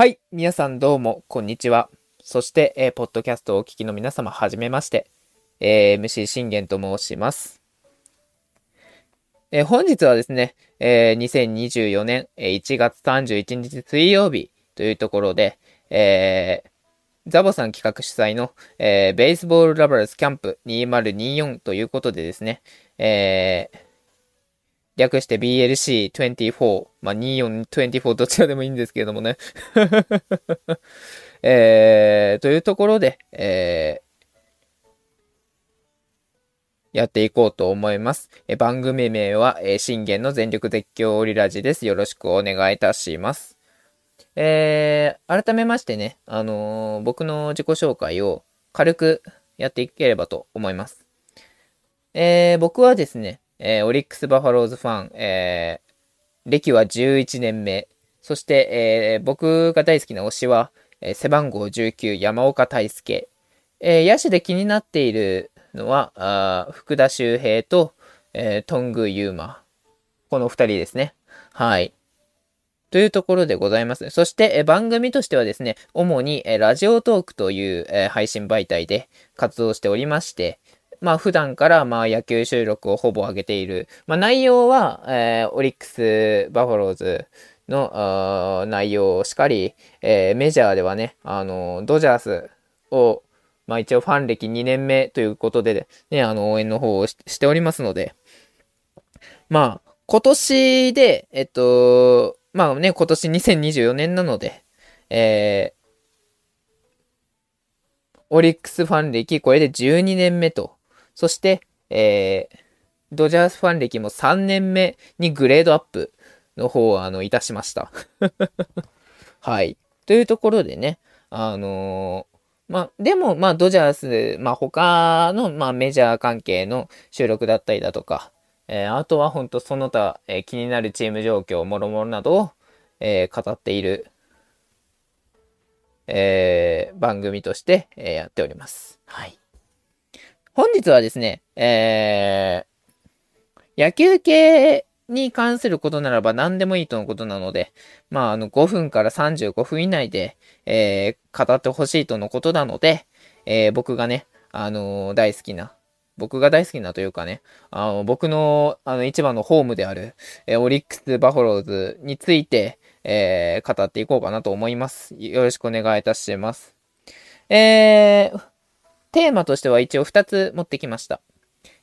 はい。皆さんどうも、こんにちは。そして、えー、ポッドキャストをお聞きの皆様、はじめまして。えー、MC 信玄と申します。えー、本日はですね、えー、2024年1月31日水曜日というところで、えー、ザボさん企画主催の、えー、ベースボールラバーズキャンプ2024ということでですね、えー、略して BLC24、まあ、2424どちらでもいいんですけれどもね。えー、というところで、えー、やっていこうと思います。え番組名は、えー、信玄の全力絶叫オリラジです。よろしくお願いいたします。えー、改めましてね、あのー、僕の自己紹介を軽くやっていければと思います。えー、僕はですね、えー、オリックス・バファローズファン、えー、歴は11年目。そして、えー、僕が大好きな推しは、え、背番号19、山岡大輔。えー、野手で気になっているのは、あ福田周平と、えー、頓宮裕真。この二人ですね。はい。というところでございます。そして、え番組としてはですね、主に、えラジオトークという、え配信媒体で活動しておりまして、まあ普段からまあ野球収録をほぼ上げている。まあ内容は、えー、オリックス・バファローズの内容をしかり、えー、メジャーではね、あの、ドジャースを、まあ一応ファン歴2年目ということで、ね、あの応援の方をしておりますので、まあ今年で、えっと、まあね、今年2024年なので、えー、オリックスファン歴これで12年目とそして、えー、ドジャースファン歴も3年目にグレードアップの方を、あの、いたしました。はい。というところでね、あのー、まあ、でも、まあ、ドジャース、まあ、他の、まあ、メジャー関係の収録だったりだとか、えー、あとは本当その他、えー、気になるチーム状況、もろもろなどを、えー、語っている、えー、番組として、えー、やっております。はい。本日はですね、えー、野球系に関することならば何でもいいとのことなので、まあ、あの、5分から35分以内で、えー、語ってほしいとのことなので、えー、僕がね、あのー、大好きな、僕が大好きなというかね、あの、僕の、あの、一番のホームである、えー、オリックス・バファローズについて、えー、語っていこうかなと思います。よろしくお願いいたします。えー、テーマとしては一応2つ持ってきました。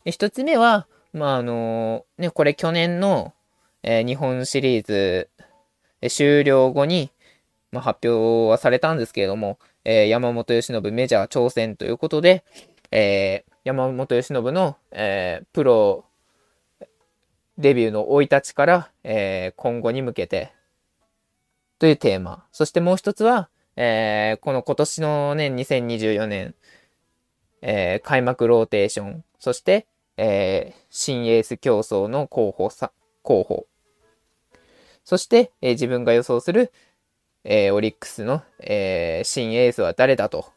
1つ目は、まあ、あのー、ね、これ去年の、えー、日本シリーズ、終了後に、まあ、発表はされたんですけれども、えー、山本由伸メジャー挑戦ということで、え山本由伸の、えプロデビューの生い立ちから、え今後に向けてというテーマ。そしてもう一つは、えこの今年のね、2024年、えー、開幕ローテーション、そして、えー、新エース競争の候補さ、候補。そして、えー、自分が予想する、えー、オリックスの、え、新エースは誰だと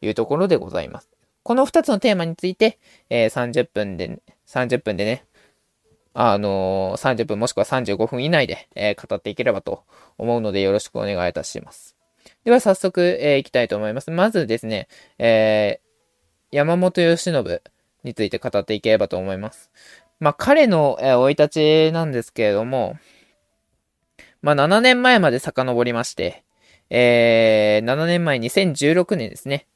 いうところでございます。この2つのテーマについて、え、30分で、30分でね、あのー、30分もしくは35分以内で、え、語っていければと思うのでよろしくお願いいたします。では早速、えー、いきたいと思います。まずですね、え山本由伸について語っていければと思います。まあ、彼の生い立ちなんですけれども、まあ、7年前まで遡りまして、えー、7年前、2016年ですね。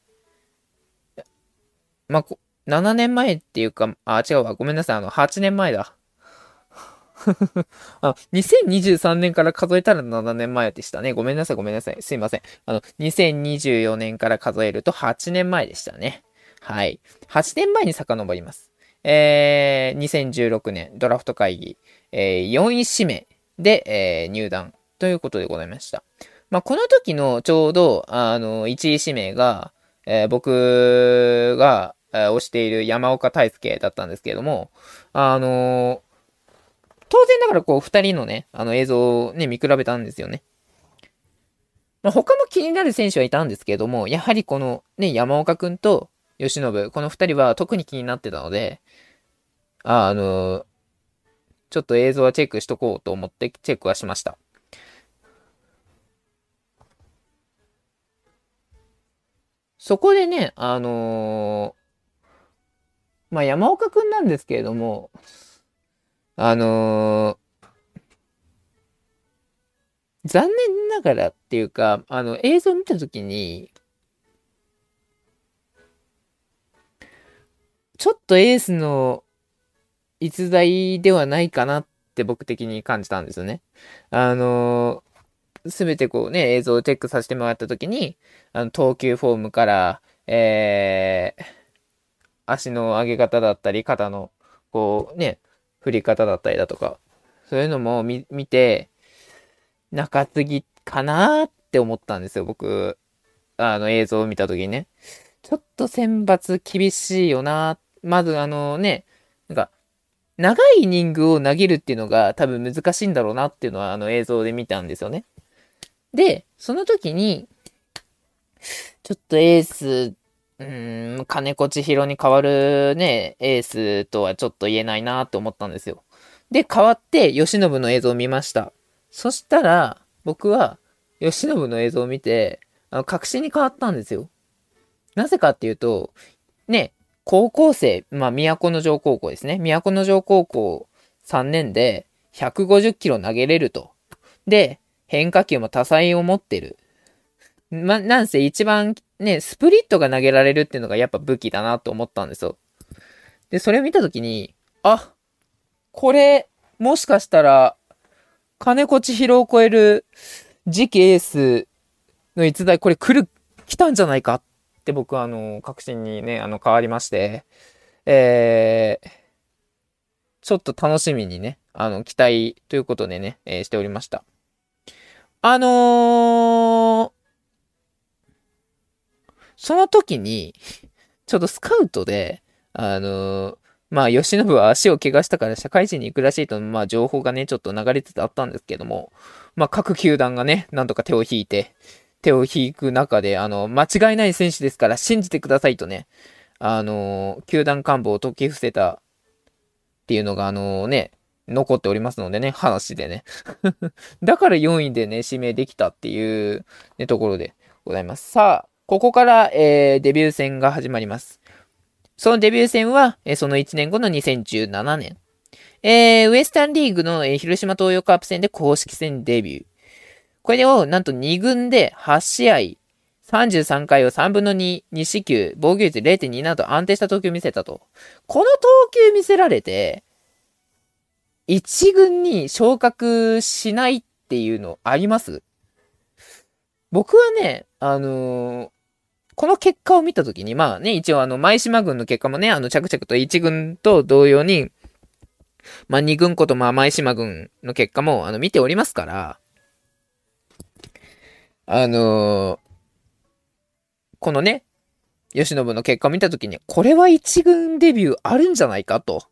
まあ、7年前っていうか、あ、違うわ、ごめんなさい、あの、8年前だ。あ2023年から数えたら7年前でしたね。ごめんなさい、ごめんなさい。すいません。あの、2024年から数えると8年前でしたね。はい。8年前に遡ります。えー、2016年ドラフト会議、えー、4位指名で、えー、入団ということでございました。まあ、この時のちょうど、あの、1位指名が、えー、僕が、えー、推している山岡大輔だったんですけれども、あの当然ながらこう、二人のね、あの映像をね、見比べたんですよね。まあ、他も気になる選手はいたんですけれども、やはりこのね、山岡くんと、吉信、この二人は特に気になってたので、あ、あの、ちょっと映像はチェックしとこうと思ってチェックはしました。そこでね、あのー、まあ、山岡くんなんですけれども、あのー、残念ながらっていうか、あの、映像を見たときに、ちょっとエースの逸材ではないかなって僕的に感じたんですよね。あのすべてこうね、映像をチェックさせてもらったときに、あの、投球フォームから、えー、足の上げ方だったり、肩の、こうね、振り方だったりだとか、そういうのも見て、中継ぎかなって思ったんですよ、僕。あの映像を見たときにね。ちょっと選抜厳しいよなっ。まずあのね、なんか、長いイニングを投げるっていうのが多分難しいんだろうなっていうのはあの映像で見たんですよね。で、その時に、ちょっとエース、うーん、金子千尋に代わるね、エースとはちょっと言えないなって思ったんですよ。で、代わって、吉信の映像を見ました。そしたら、僕は、吉信の映像を見て、あの、確信に変わったんですよ。なぜかっていうと、ね、高校生、まあ、都城高校ですね。都城高校3年で150キロ投げれると。で、変化球も多彩を持ってる。ま、なんせ一番ね、スプリットが投げられるっていうのがやっぱ武器だなと思ったんですよ。で、それを見たときに、あ、これ、もしかしたら、金子千尋を超える次期エースの逸材、これ来る、来たんじゃないかって僕はあの、確信にね、あの、変わりまして、えー、ちょっと楽しみにね、あの、期待ということでね、えー、しておりました。あのー、その時に、ちょっとスカウトで、あのー、まあ、吉信は足を怪我したから社会人に行くらしいと、まあ、情報がね、ちょっと流れててあったんですけども、まあ、各球団がね、なんとか手を引いて、手を引く中で、あの、間違いない選手ですから信じてくださいとね、あの、球団幹部を解き伏せたっていうのが、あのね、残っておりますのでね、話でね。だから4位でね、指名できたっていう、ね、ところでございます。さあ、ここから、えー、デビュー戦が始まります。そのデビュー戦は、えー、その1年後の2017年。えー、ウエスタンリーグの、えー、広島東洋カープ戦で公式戦デビュー。これを、なんと2軍で8試合、33回を3分の2、2四球、防御率0.2など安定した投球を見せたと。この投球見せられて、一軍に昇格しないっていうのあります？僕はね、あのー、この結果を見たときに、まあね、一応あの、舞島軍の結果もね、あの、着々と一軍と同様に、まあ二軍ことまあ舞島軍の結果も、あの、見ておりますから、あのー、このね、吉信の結果を見たときに、これは一軍デビューあるんじゃないかと。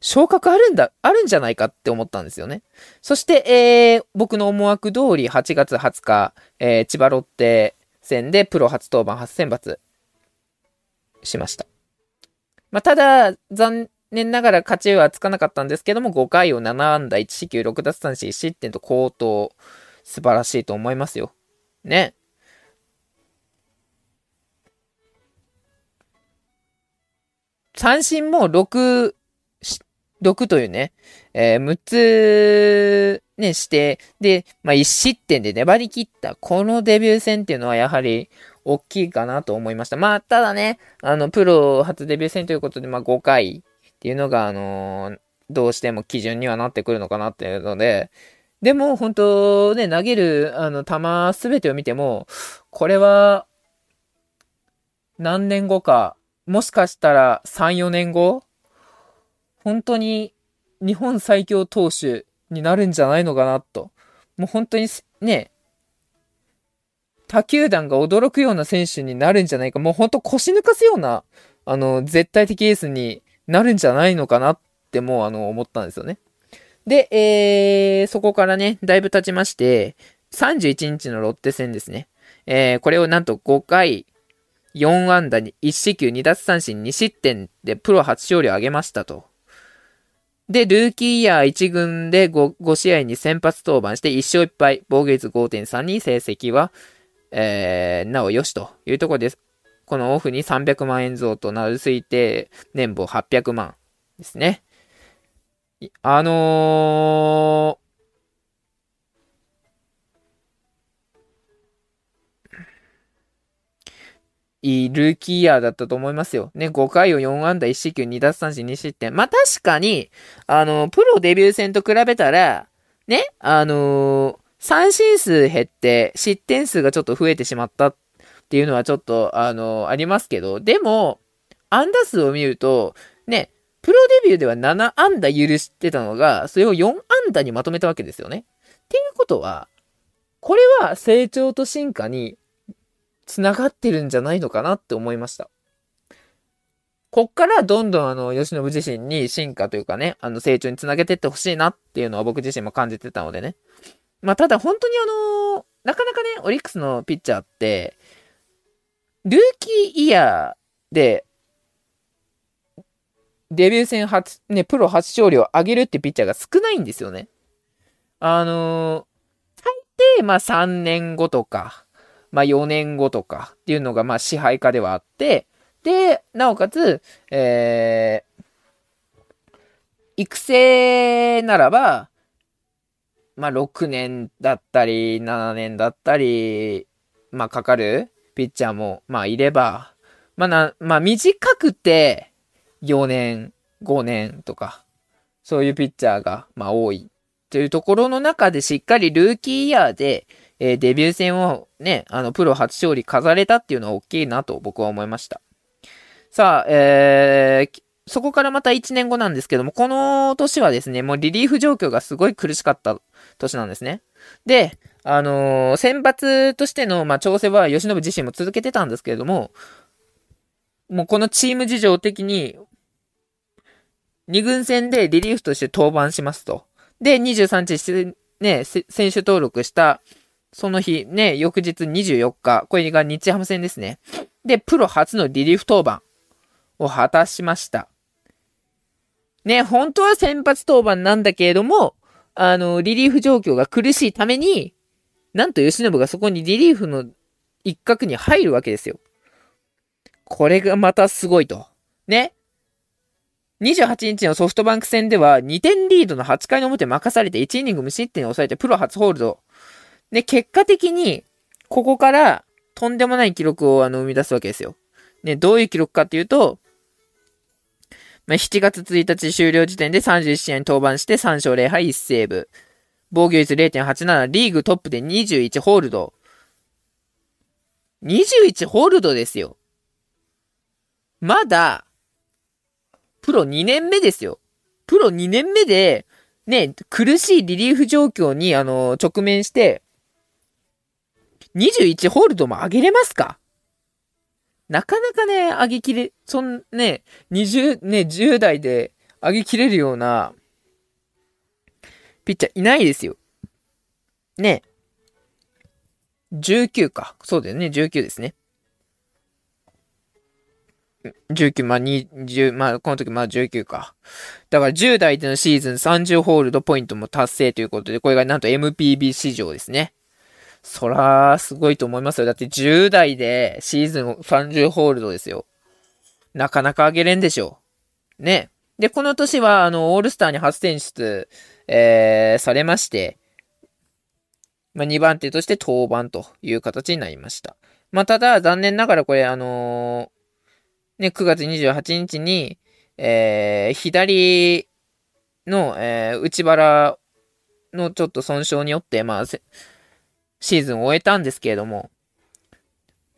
昇格あるんだ、あるんじゃないかって思ったんですよね。そして、えー、僕の思惑通り8月20日、えー、千葉ロッテ戦でプロ初登板初選抜しました。まあ、ただ、残念ながら勝ちはつかなかったんですけども、5回を7安打1四球6奪三振1失点と高騰、素晴らしいと思いますよ。ね。三振も6、6というね、えー、6つ、ね、して、で、まあ、1失点で粘り切った、このデビュー戦っていうのはやはり大きいかなと思いました。まあ、ただね、あの、プロ初デビュー戦ということで、まあ、5回っていうのが、あのー、どうしても基準にはなってくるのかなっていうので、でも、本当ね、投げる、あの、球すべてを見ても、これは、何年後か、もしかしたら3、4年後、本当に日本最強投手になるんじゃないのかなと。もう本当にね、他球団が驚くような選手になるんじゃないか。もう本当腰抜かすような、あの、絶対的エースになるんじゃないのかなってもうあの、思ったんですよね。で、えー、そこからね、だいぶ経ちまして、31日のロッテ戦ですね。えー、これをなんと5回、4安打に1四球2奪三振2失点でプロ初勝利を挙げましたと。で、ルーキーイヤー1軍で 5, 5試合に先発登板して1勝1敗、防御率5.32成績は、えー、なおよしというところです。このオフに300万円増となる推定年俸800万ですね。あのー、いルキーヤーだったと思いますよ。ね、5回を4安打1四球2奪三振2失点。まあ、確かに、あの、プロデビュー戦と比べたら、ね、あのー、三振数減って失点数がちょっと増えてしまったっていうのはちょっと、あのー、ありますけど、でも、安打数を見ると、ね、プロデビューでは7安打許してたのが、それを4安打にまとめたわけですよね。っていうことは、これは成長と進化に繋がってるんじゃないのかなって思いました。こっからどんどんあの、吉信自身に進化というかね、あの、成長につなげてってほしいなっていうのは僕自身も感じてたのでね。まあ、ただ本当にあのなかなかね、オリックスのピッチャーって、ルーキーイヤーで、デビュー戦初、ね、プロ初勝利を上げるってピッチャーが少ないんですよね。あのー、最低、まあ3年後とか、まあ4年後とかっていうのがまあ支配下ではあって、で、なおかつ、えー、育成ならば、まあ6年だったり、7年だったり、まあかかるピッチャーも、まあいれば、まあな、まあ短くて4年、5年とか、そういうピッチャーが、まあ多い。というところの中でしっかりルーキーイヤーで、えー、デビュー戦をね、あの、プロ初勝利飾れたっていうのは大きいなと僕は思いました。さあ、えー、そこからまた1年後なんですけども、この年はですね、もうリリーフ状況がすごい苦しかった年なんですね。で、あのー、選抜としての、まあ、調整は吉信自身も続けてたんですけれども、もうこのチーム事情的に、2軍戦でリリーフとして登板しますと。で、23日ね、選手登録したその日、ね、翌日24日、これが日ハム戦ですね。で、プロ初のリリーフ登板を果たしました。ね、本当は先発登板なんだけれども、あの、リリーフ状況が苦しいために、なんと吉信がそこにリリーフの一角に入るわけですよ。これがまたすごいと。ね。28日のソフトバンク戦では2点リードの8回の表任されて1イニング無失点に抑えてプロ初ホールド。で、結果的に、ここからとんでもない記録をあの生み出すわけですよ。ね、どういう記録かっていうと、まあ、7月1日終了時点で31試合に登板して3勝0敗1セーブ。防御率0.87、リーグトップで21ホールド。21ホールドですよ。まだ、プロ2年目ですよ。プロ2年目で、ね、苦しいリリーフ状況に、あの、直面して、21ホールドも上げれますか？なかなかね、上げきれ、そんね、20、ね、10代で上げきれるような、ピッチャーいないですよ。ね。19か。そうだよね、19ですね。19、まあ、20、まあ、この時、まあ、19か。だから10代でのシーズン30ホールドポイントも達成ということで、これがなんと MPB 史上ですね。そら、すごいと思いますよ。だって10代でシーズン30ホールドですよ。なかなか上げれんでしょう。ね。で、この年は、あの、オールスターに初選出、えー、されまして、まあ、2番手として登板という形になりました。まあ、ただ、残念ながらこれ、あのー、ね、9月28日に、えー、左の、えー、内腹のちょっと損傷によって、まあ、シーズンを終えたんですけれども、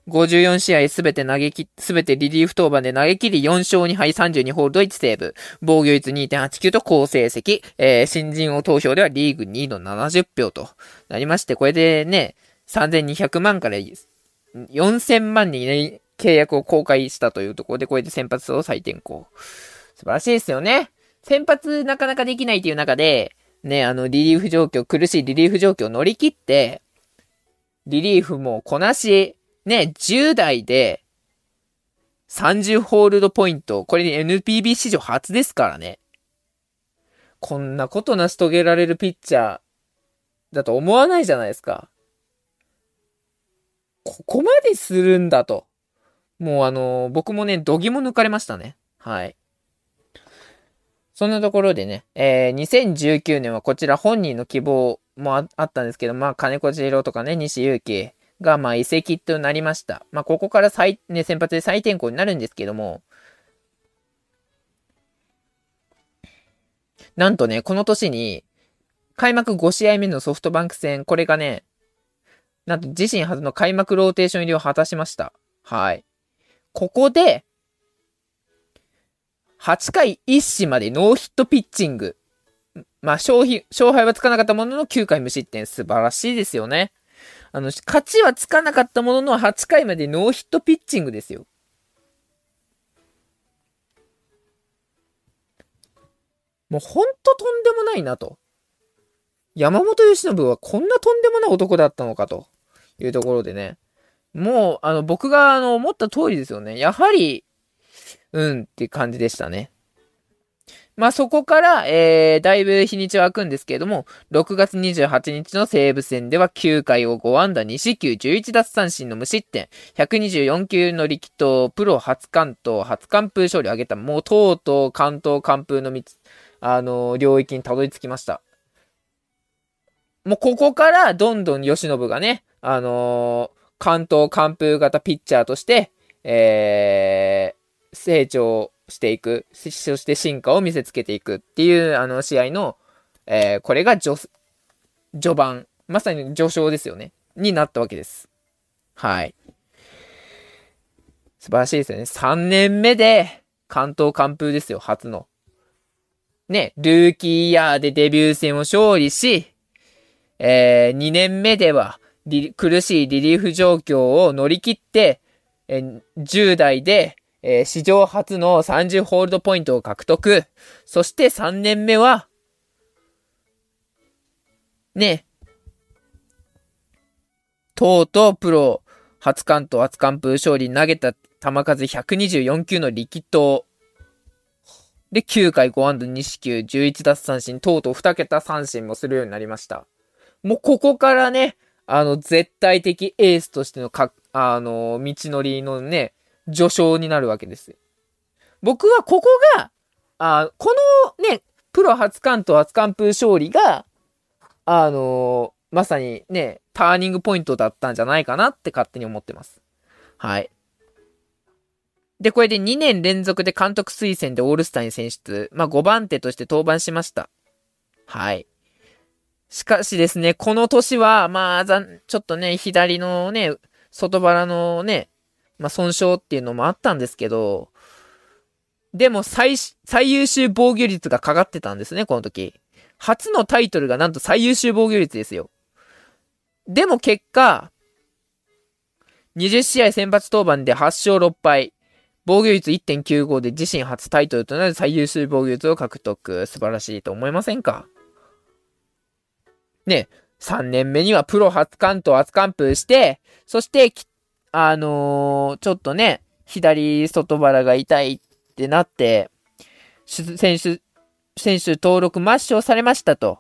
54試合すべて投げき、すべてリリーフ登板で投げ切り4勝2敗32ホールド1セーブ。防御率2.89と好成績。えー、新人王投票ではリーグ2位の70票となりまして、これでね、3200万から4000万にね、契約を公開したというところで、これで先発を再転向。素晴らしいですよね。先発なかなかできないという中で、ね、あの、リリーフ状況、苦しいリリーフ状況を乗り切って、リリーフもこなし、ね、10代で30ホールドポイント、これ NPB 史上初ですからね。こんなこと成し遂げられるピッチャーだと思わないじゃないですか。ここまでするんだと。もうあの、僕もね、度肝抜かれましたね。はい。そんなところでね、えー、2019年はこちら本人の希望もあったんですけど、まあ、金子千尋とかね、西祐希が、まあ、移籍となりました。まあ、ここから再、ね、先発で再転向になるんですけども、なんとね、この年に、開幕5試合目のソフトバンク戦、これがね、なんと自身初の開幕ローテーション入りを果たしました。はい。ここで、8回1死までノーヒットピッチング。まあ、勝敗、勝敗はつかなかったものの9回無失点。素晴らしいですよね。あの、勝ちはつかなかったものの8回までノーヒットピッチングですよ。もうほんととんでもないなと。山本由伸はこんなとんでもない男だったのかというところでね。もう、あの、僕があの思った通りですよね。やはり、うんって感じでしたね。まあそこから、えー、だいぶ日にちは空くんですけれども、6月28日の西武戦では9回を5安打2四球11奪三振の無失点、124球の力投、プロ初関東、初完封勝利を挙げた、もうとうとう関東完封の3つ、あのー、領域にたどり着きました。もうここからどんどん吉信がね、あのー、関東完封型ピッチャーとして、えー、成長していく、そして進化を見せつけていくっていう、あの、試合の、えー、これが序、序盤、まさに序章ですよね。になったわけです。はい。素晴らしいですよね。3年目で、関東完封ですよ、初の。ね、ルーキーイヤーでデビュー戦を勝利し、えー、2年目では、苦しいリリーフ状況を乗り切って、え、10代で、えー、史上初の30ホールドポイントを獲得。そして3年目は、ね、とうとうプロ初関東初完封勝利に投げた球数124球の力投。で、9回5安打2四球、11奪三振、とうとう2桁三振もするようになりました。もうここからね、あの、絶対的エースとしてのか、あの、道のりのね、序章になるわけです。僕はここが、あこのね、プロ初関東初完封勝利が、あのまさにね、ターニングポイントだったんじゃないかなって勝手に思ってます。はい。で、これで2年連続で監督推薦でオールスターに選出。まあ、5番手として登板しました。はい。しかしですね、この年は、まあ、ちょっとね、左のね、外腹のね、まあ、損傷っていうのもあったんですけど、でも最、最優秀防御率がかかってたんですね、この時。初のタイトルがなんと最優秀防御率ですよ。でも結果、20試合先発登板で8勝6敗。防御率1.95で自身初タイトルとなる最優秀防御率を獲得。素晴らしいと思いませんか？ね、3年目にはプロ初関東初完封して、そして、あのー、ちょっとね、左外腹が痛いってなって、選手、選手登録抹消されましたと。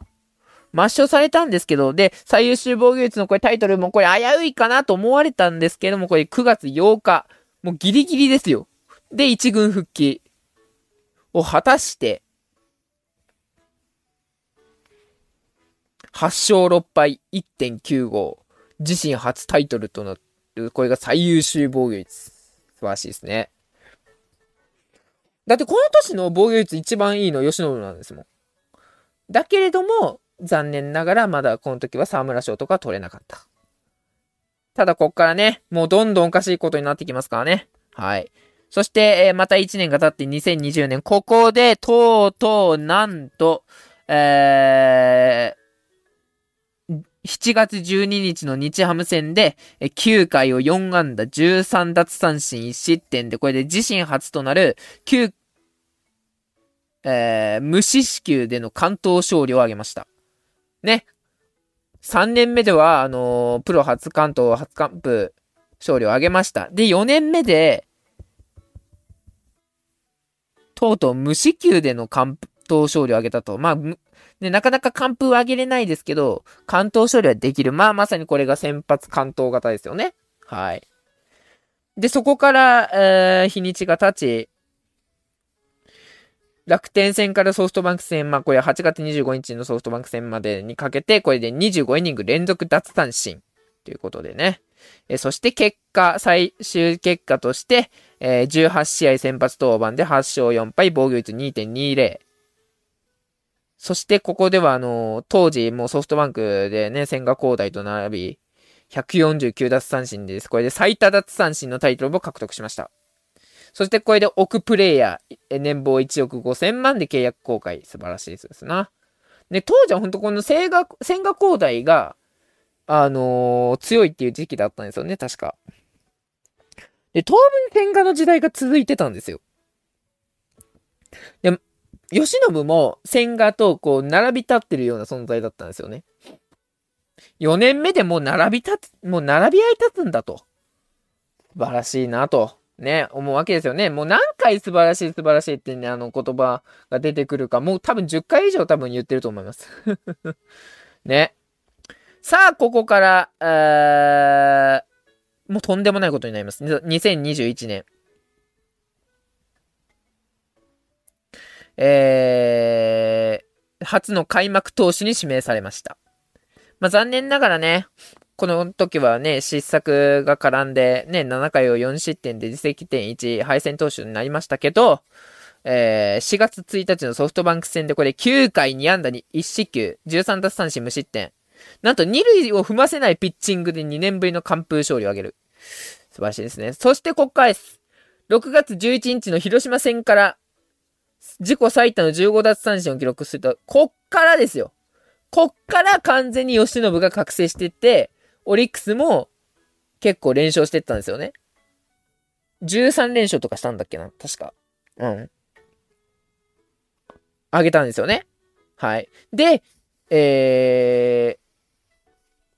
抹消されたんですけど、で、最優秀防御率のこれタイトルもこれ危ういかなと思われたんですけども、これ9月8日、もうギリギリですよ。で、一軍復帰を果たして、8勝6敗1.95。自身初タイトルとなる、これが最優秀防御率。素晴らしいですね。だってこの年の防御率一番いいの吉野なんですもん。だけれども、残念ながらまだこの時は沢村賞とか取れなかった。ただこっからね、もうどんどんおかしいことになってきますからね。はい。そして、え、また1年が経って2020年、ここで、とうとう、なんと、えー、7月12日の日ハム戦で、9回を4安打13奪三振1失点で、これで自身初となる9、えー、無四死球での関東勝利を挙げました。ね。3年目では、あのー、プロ初関東初完封勝利を挙げました。で、4年目で、とうとう無四球での関東勝利を挙げたと。まあ、ね、なかなか完封を上げれないですけど、関東勝利はできる。まあ、まさにこれが先発関東型ですよね。はい。で、そこから、えー、日にちが経ち、楽天戦からソフトバンク戦、まあこれ8月25日のソフトバンク戦までにかけて、これで25イニング連続奪三振ということでね。えそして結果、最終結果として、えー、18試合先発登板で8勝4敗、防御率2.20。そしてここではあの、当時もうソフトバンクでね、千賀滉大と並び、149奪三振です。これで最多奪三振のタイトルを獲得しました。そしてこれで億プレイヤー、年俸1億5000万で契約公開。素晴らしいですな。で、当時は本当この千賀、千賀交代が、あのー、強いっていう時期だったんですよね、確か。で、当分千賀の時代が続いてたんですよ。で、吉信も千賀とこう、並び立ってるような存在だったんですよね。4年目でもう並び立つ、もう並び合い立つんだと。素晴らしいなと。ね、思うわけですよね。もう何回素晴らしい素晴らしいってね、あの言葉が出てくるか、もう多分10回以上多分言ってると思います。ね。さあ、ここから、えー、もうとんでもないことになります。2021年。えー、初の開幕投手に指名されました。まあ、残念ながらね、この時はね、失策が絡んで、ね、7回を4失点で自責点1、敗戦投手になりましたけど、えー、4月1日のソフトバンク戦でこれ9回2安打に1四球、13奪三振無失点。なんと2塁を踏ませないピッチングで2年ぶりの完封勝利を挙げる。素晴らしいですね。そしてこっからです。6月11日の広島戦から自己最多の15奪三振を記録すると、こっからですよ。こっから完全に吉信が覚醒してって、オリックスも結構連勝してったんですよね。13連勝とかしたんだっけな確か。うん。あげたんですよね。はい。で、え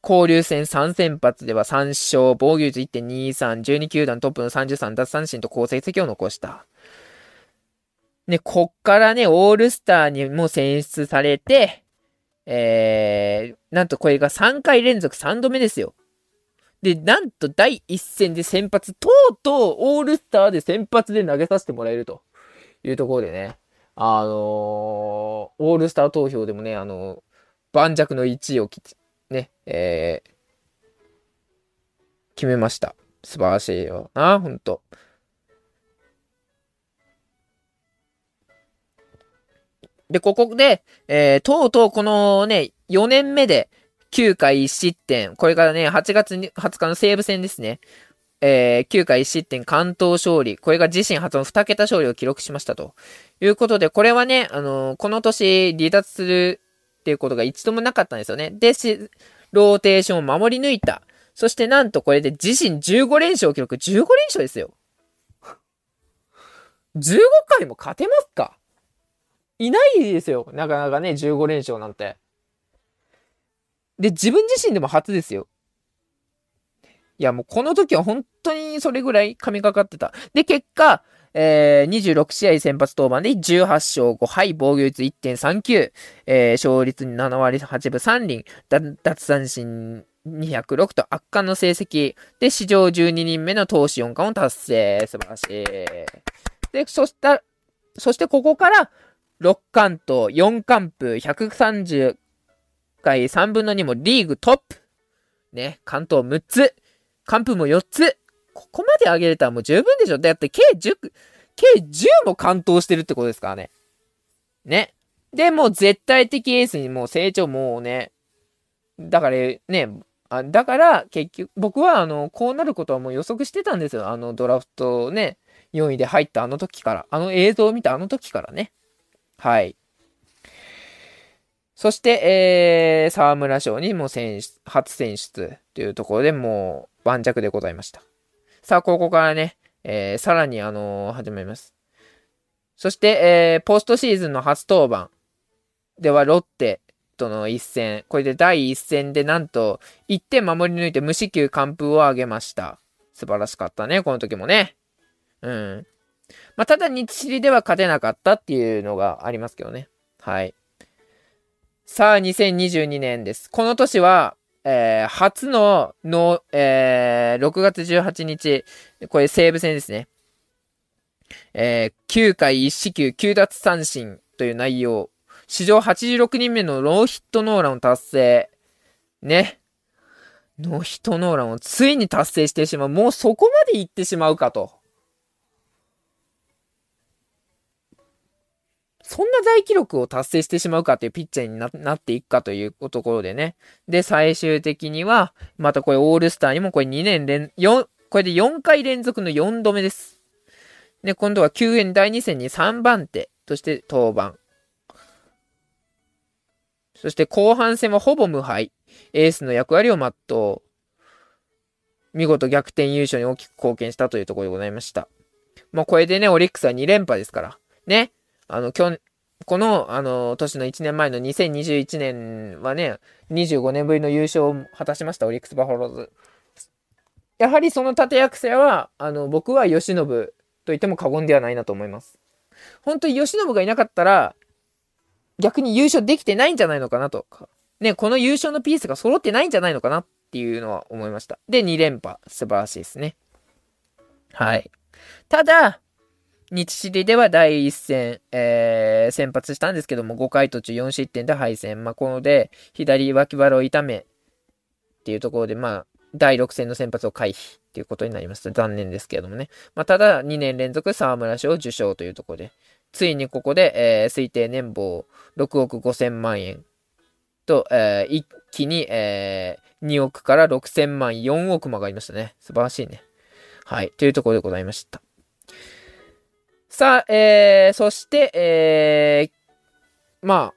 ー、交流戦3先発では3勝、防御率1.23、12球団トップの33奪三振と好成績を残した。ね、こっからね、オールスターにも選出されて、えー、なんとこれが3回連続3度目ですよ。で、なんと第1戦で先発、とうとうオールスターで先発で投げさせてもらえるというところでね、あのー、オールスター投票でもね、あのー、盤石の1位をきね、えー、決めました。素晴らしいよな、ほんと。で、ここで、えー、とうとうこのね、4年目で9回1失点。これからね、8月20日の西武戦ですね。えー、9回1失点関東勝利。これが自身初の2桁勝利を記録しましたと。いうことで、これはね、あのー、この年離脱するっていうことが一度もなかったんですよね。で、ローテーションを守り抜いた。そしてなんとこれで自身15連勝記録。15連勝ですよ。15回も勝てますか？いないですよ。なかなかね、15連勝なんて。で、自分自身でも初ですよ。いや、もうこの時は本当にそれぐらい神がかかってた。で、結果、えー、26試合先発登板で18勝5敗、防御率1.39、えー、勝率7割8分3厘、奪三振206と圧巻の成績で史上12人目の投手4冠を達成。素晴らしい。で、そしたら、そしてここから、6関東、4完封、130回3分の2もリーグトップ。ね、関東6つ、完封も4つ。ここまで上げれたらもう十分でしょ。だって計10、計10も完投してるってことですからね。ね。で、もう絶対的エースにもう成長もうね、だからね、あだから結局、僕はあの、こうなることはもう予測してたんですよ。あのドラフトね、4位で入ったあの時から。あの映像を見たあの時からね。はい。そして、えー、沢村賞にも選出、初選出というところでもう盤石でございました。さあ、ここからね、えー、さらにあのー、始めます。そして、えー、ポストシーズンの初登板ではロッテとの一戦、これで第一戦でなんと1点守り抜いて無四球完封を挙げました。素晴らしかったね、この時もね。うん。まあ、ただ日知りでは勝てなかったっていうのがありますけどね。はい。さあ、2022年です。この年は、えー、初のの、えー、6月18日、これ西武戦ですね。えー、9回1四球9奪三振という内容。史上86人目のノーヒットノーランを達成。ね。ノーヒットノーランをついに達成してしまう。もうそこまで行ってしまうかと。そんな大記録を達成してしまうかというピッチャーになっていくかというところでね。で、最終的には、またこれオールスターにもこれ2年連、4、これで4回連続の4度目です。で、今度は救援第2戦に3番手として登板。そして後半戦はほぼ無敗。エースの役割を全う。見事逆転優勝に大きく貢献したというところでございました。まあ、これでね、オリックスは2連覇ですから。ね。あの、去この、あの、年の1年前の2021年はね、25年ぶりの優勝を果たしました、オリックス・バファローズ。やはりその立役者は、あの、僕は吉信と言っても過言ではないなと思います。本当に吉信がいなかったら、逆に優勝できてないんじゃないのかなと。ね、この優勝のピースが揃ってないんじゃないのかなっていうのは思いました。で、2連覇。素晴らしいですね。はい。ただ、日知りでは第1戦、えー、先発したんですけども、5回途中4失点で敗戦。まあ、こので、左脇腹を痛めっていうところで、まあ、第6戦の先発を回避っていうことになりました。残念ですけれどもね。まあ、ただ、2年連続沢村賞受賞というところで、ついにここで、えー、推定年俸6億5千万円と、えー、一気に、えー、2億から6千万、4億曲がりましたね。素晴らしいね。はい。というところでございました。さあ、えー、そして、えー、まあ、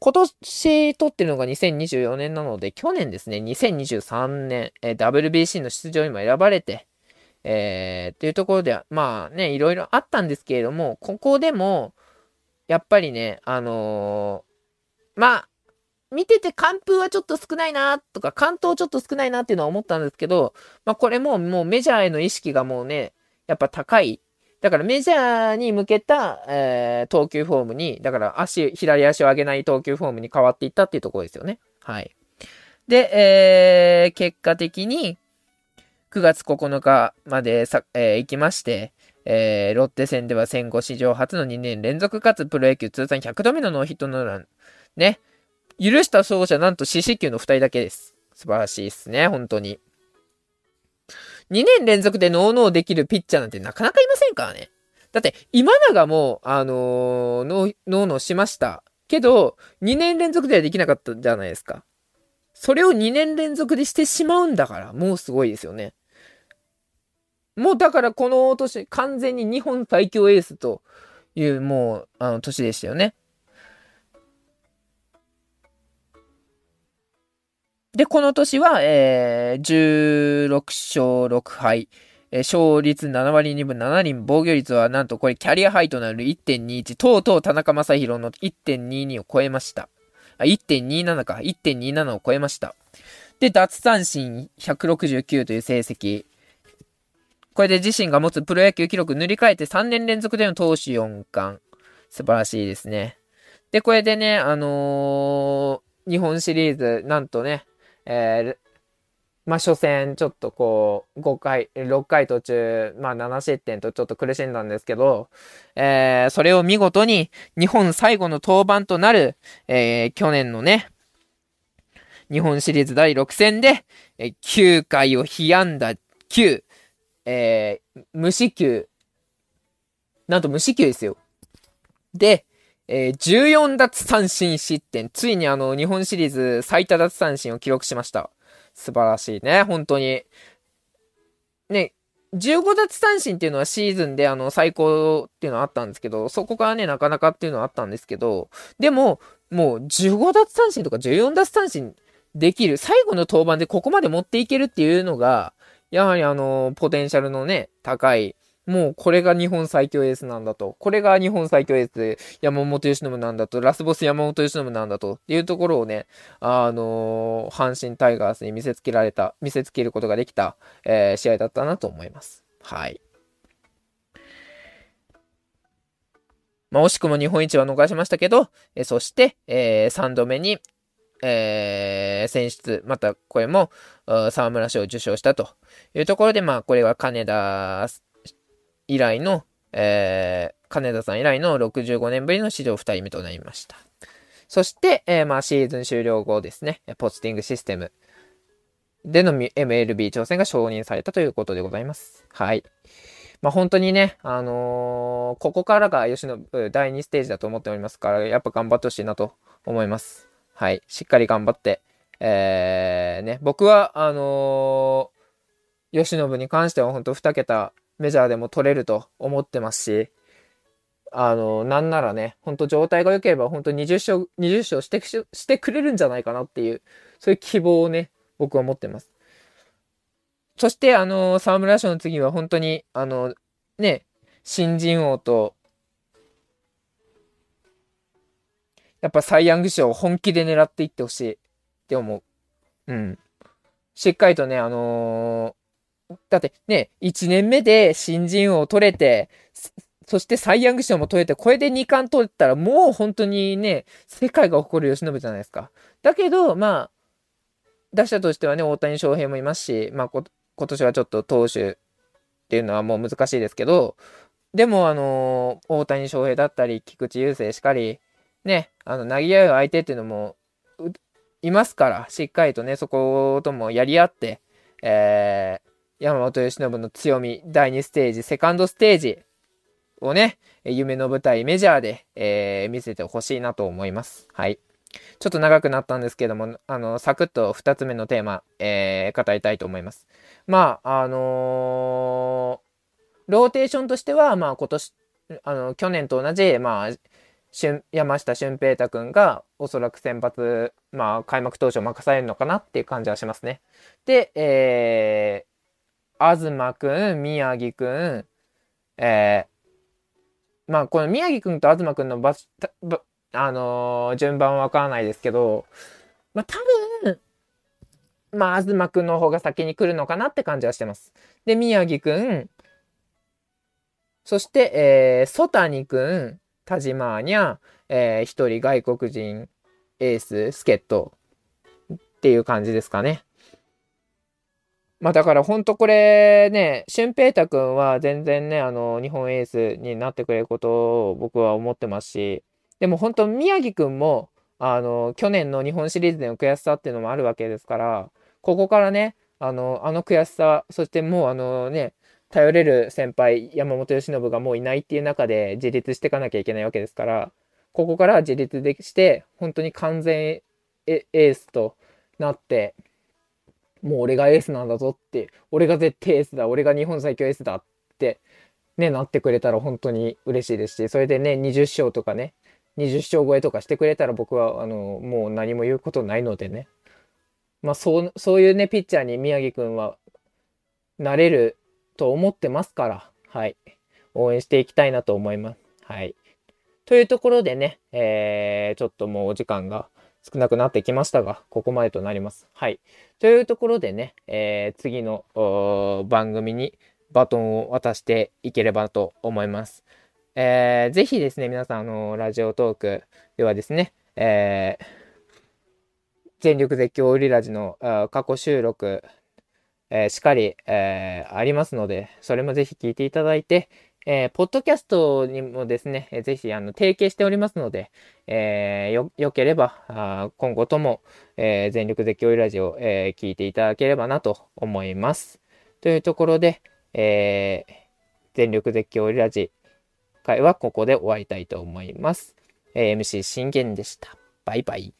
今年撮ってるのが2024年なので、去年ですね、2023年、えー、WBC の出場にも選ばれて、えー、っていうところでは、まあね、いろいろあったんですけれども、ここでも、やっぱりね、あのー、まあ、見てて完封はちょっと少ないなとか、関東ちょっと少ないなっていうのは思ったんですけど、まあこれももうメジャーへの意識がもうね、やっぱ高いだからメジャーに向けた、えー、投球フォームに、だから足、左足を上げない投球フォームに変わっていったっていうところですよね。はい。で、えー、結果的に、9月9日までさ、えー、行きまして、えー、ロッテ戦では戦後史上初の2年連続かつプロ野球通算100度目のノーヒットノーラン。ね。許した走者なんと四死球の2人だけです。素晴らしいですね、本当に。2年連続でノーノーできるピッチャーなんてなかなかいませんからね。だって、今永も、あのー、ノーノーしました。けど、2年連続ではできなかったじゃないですか。それを2年連続でしてしまうんだから、もうすごいですよね。もうだからこの年、完全に日本最強エースという、もう、あの、年でしたよね。で、この年は、えー、16勝6敗。えー、勝率7割2分7厘、防御率はなんとこれキャリアハイとなる1.21、とうとう田中将大の1.22を超えました。あ、1.27か、1.27を超えました。で、奪三振169という成績。これで自身が持つプロ野球記録塗り替えて3年連続での投手4冠。素晴らしいですね。で、これでね、あのー、日本シリーズ、なんとね、えー、まあ、初戦、ちょっとこう、5回、6回途中、まあ、7失点とちょっと苦しんだんですけど、えー、それを見事に、日本最後の登板となる、えー、去年のね、日本シリーズ第6戦で、えー、9回を被安打9、えー、無四球、なんと無四球ですよ。で、えー、14奪三振失点。ついにあの、日本シリーズ最多奪三振を記録しました。素晴らしいね、本当に。ね、15奪三振っていうのはシーズンであの、最高っていうのはあったんですけど、そこからね、なかなかっていうのはあったんですけど、でも、もう15奪三振とか14奪三振できる、最後の登板でここまで持っていけるっていうのが、やはりあの、ポテンシャルのね、高い、もうこれが日本最強エースなんだと。これが日本最強エース山本由伸なんだと。ラスボス山本由伸なんだと。っていうところをね、あのー、阪神タイガースに見せつけられた、見せつけることができた、えー、試合だったなと思います。はい。まあ、惜しくも日本一は逃しましたけど、えそして、えー、3度目に、えー、選出、またこれも、沢村賞を受賞したというところで、まあ、これは金田以来の、えー、金田さん以来の65年ぶりの史上2人目となりました。そして、えー、まあ、シーズン終了後ですね、ポスティングシステムでの MLB 挑戦が承認されたということでございます。はい。まあ、本当にね、あのー、ここからが吉野第2ステージだと思っておりますから、やっぱ頑張ってほしいなと思います。はい。しっかり頑張って、えー、ね、僕は、あのー、吉野に関しては本当2桁メジャーでも取れると思ってますし、あの、なんならね、本当状態が良ければ本当20勝、20勝してしてくれるんじゃないかなっていう、そういう希望をね、僕は持ってます。そして、あの、沢村賞の次は本当に、あの、ね、新人王と、やっぱサイ・ヤング賞を本気で狙っていってほしいって思う。うん。しっかりとね、あの、だってね、1年目で新人王を取れて、そしてサイ・ヤング賞も取れて、これで2冠取ったらもう本当にね、世界が誇る吉信じゃないですか。だけど、まあ、打者としてはね、大谷翔平もいますし、まあ、今年はちょっと投手っていうのはもう難しいですけど、でも、あの大谷翔平だったり、菊池雄星しかり、ね、あの、投げ合う相手っていうのも、いますから、しっかりとね、そこともやり合って、えー、山本由伸の強み、第2ステージ、セカンドステージをね、夢の舞台、メジャーで、えー、見せてほしいなと思います。はい。ちょっと長くなったんですけども、あの、サクッと2つ目のテーマ、えー、語りたいと思います。まあ、あのー、ローテーションとしては、まあ今年、あの、去年と同じ、まあ、山下俊平太君がおそらく先発、まあ、開幕投手を任されるのかなっていう感じはしますね。で、えー、東君、宮城君、えー、まあ、この宮城君と東君のバあのー、順番はわからないですけど、まあ、多分、まあ、東くんの方が先に来るのかなって感じはしてます。で、宮城くん、そして、えー、曽谷くん、田島ーニャ、えー、一人外国人エース、助っ人っていう感じですかね。まあだから本当これね、俊平太くんは全然ね、あの、日本エースになってくれることを僕は思ってますし、でも本当宮城くんも、あの、去年の日本シリーズでの悔しさっていうのもあるわけですから、ここからね、あの、あの悔しさ、そしてもうあのね、頼れる先輩、山本由伸がもういないっていう中で自立していかなきゃいけないわけですから、ここから自立でして、本当に完全エースとなって、もう俺がエースなんだぞって、俺が絶対エースだ、俺が日本最強エースだって、ね、なってくれたら本当に嬉しいですし、それでね、20勝とかね、20勝超えとかしてくれたら僕はあのもう何も言うことないのでね。まあそうそういうね、ピッチャーに宮城くんはなれると思ってますから、はい。応援していきたいなと思います。はい。というところでね、えー、ちょっともうお時間が少なくなってきましたが、ここまでとなります。はい。というところでね、えー、次の番組にバトンを渡していければと思います。えー、ぜひですね、皆さん、あの、ラジオトークではですね、えー、全力絶叫オリラジの過去収録、えー、しっかり、えー、ありますので、それもぜひ聞いていただいて、えー、ポッドキャストにもですね、えー、ぜひあの提携しておりますので、えー、よ、よければ、あ今後とも、えー、全力絶叫ラジオ、えー、聞いていただければなと思います。というところで、えー、全力絶叫ラジ回はここで終わりたいと思います。えー、MC 信玄でした。バイバイ。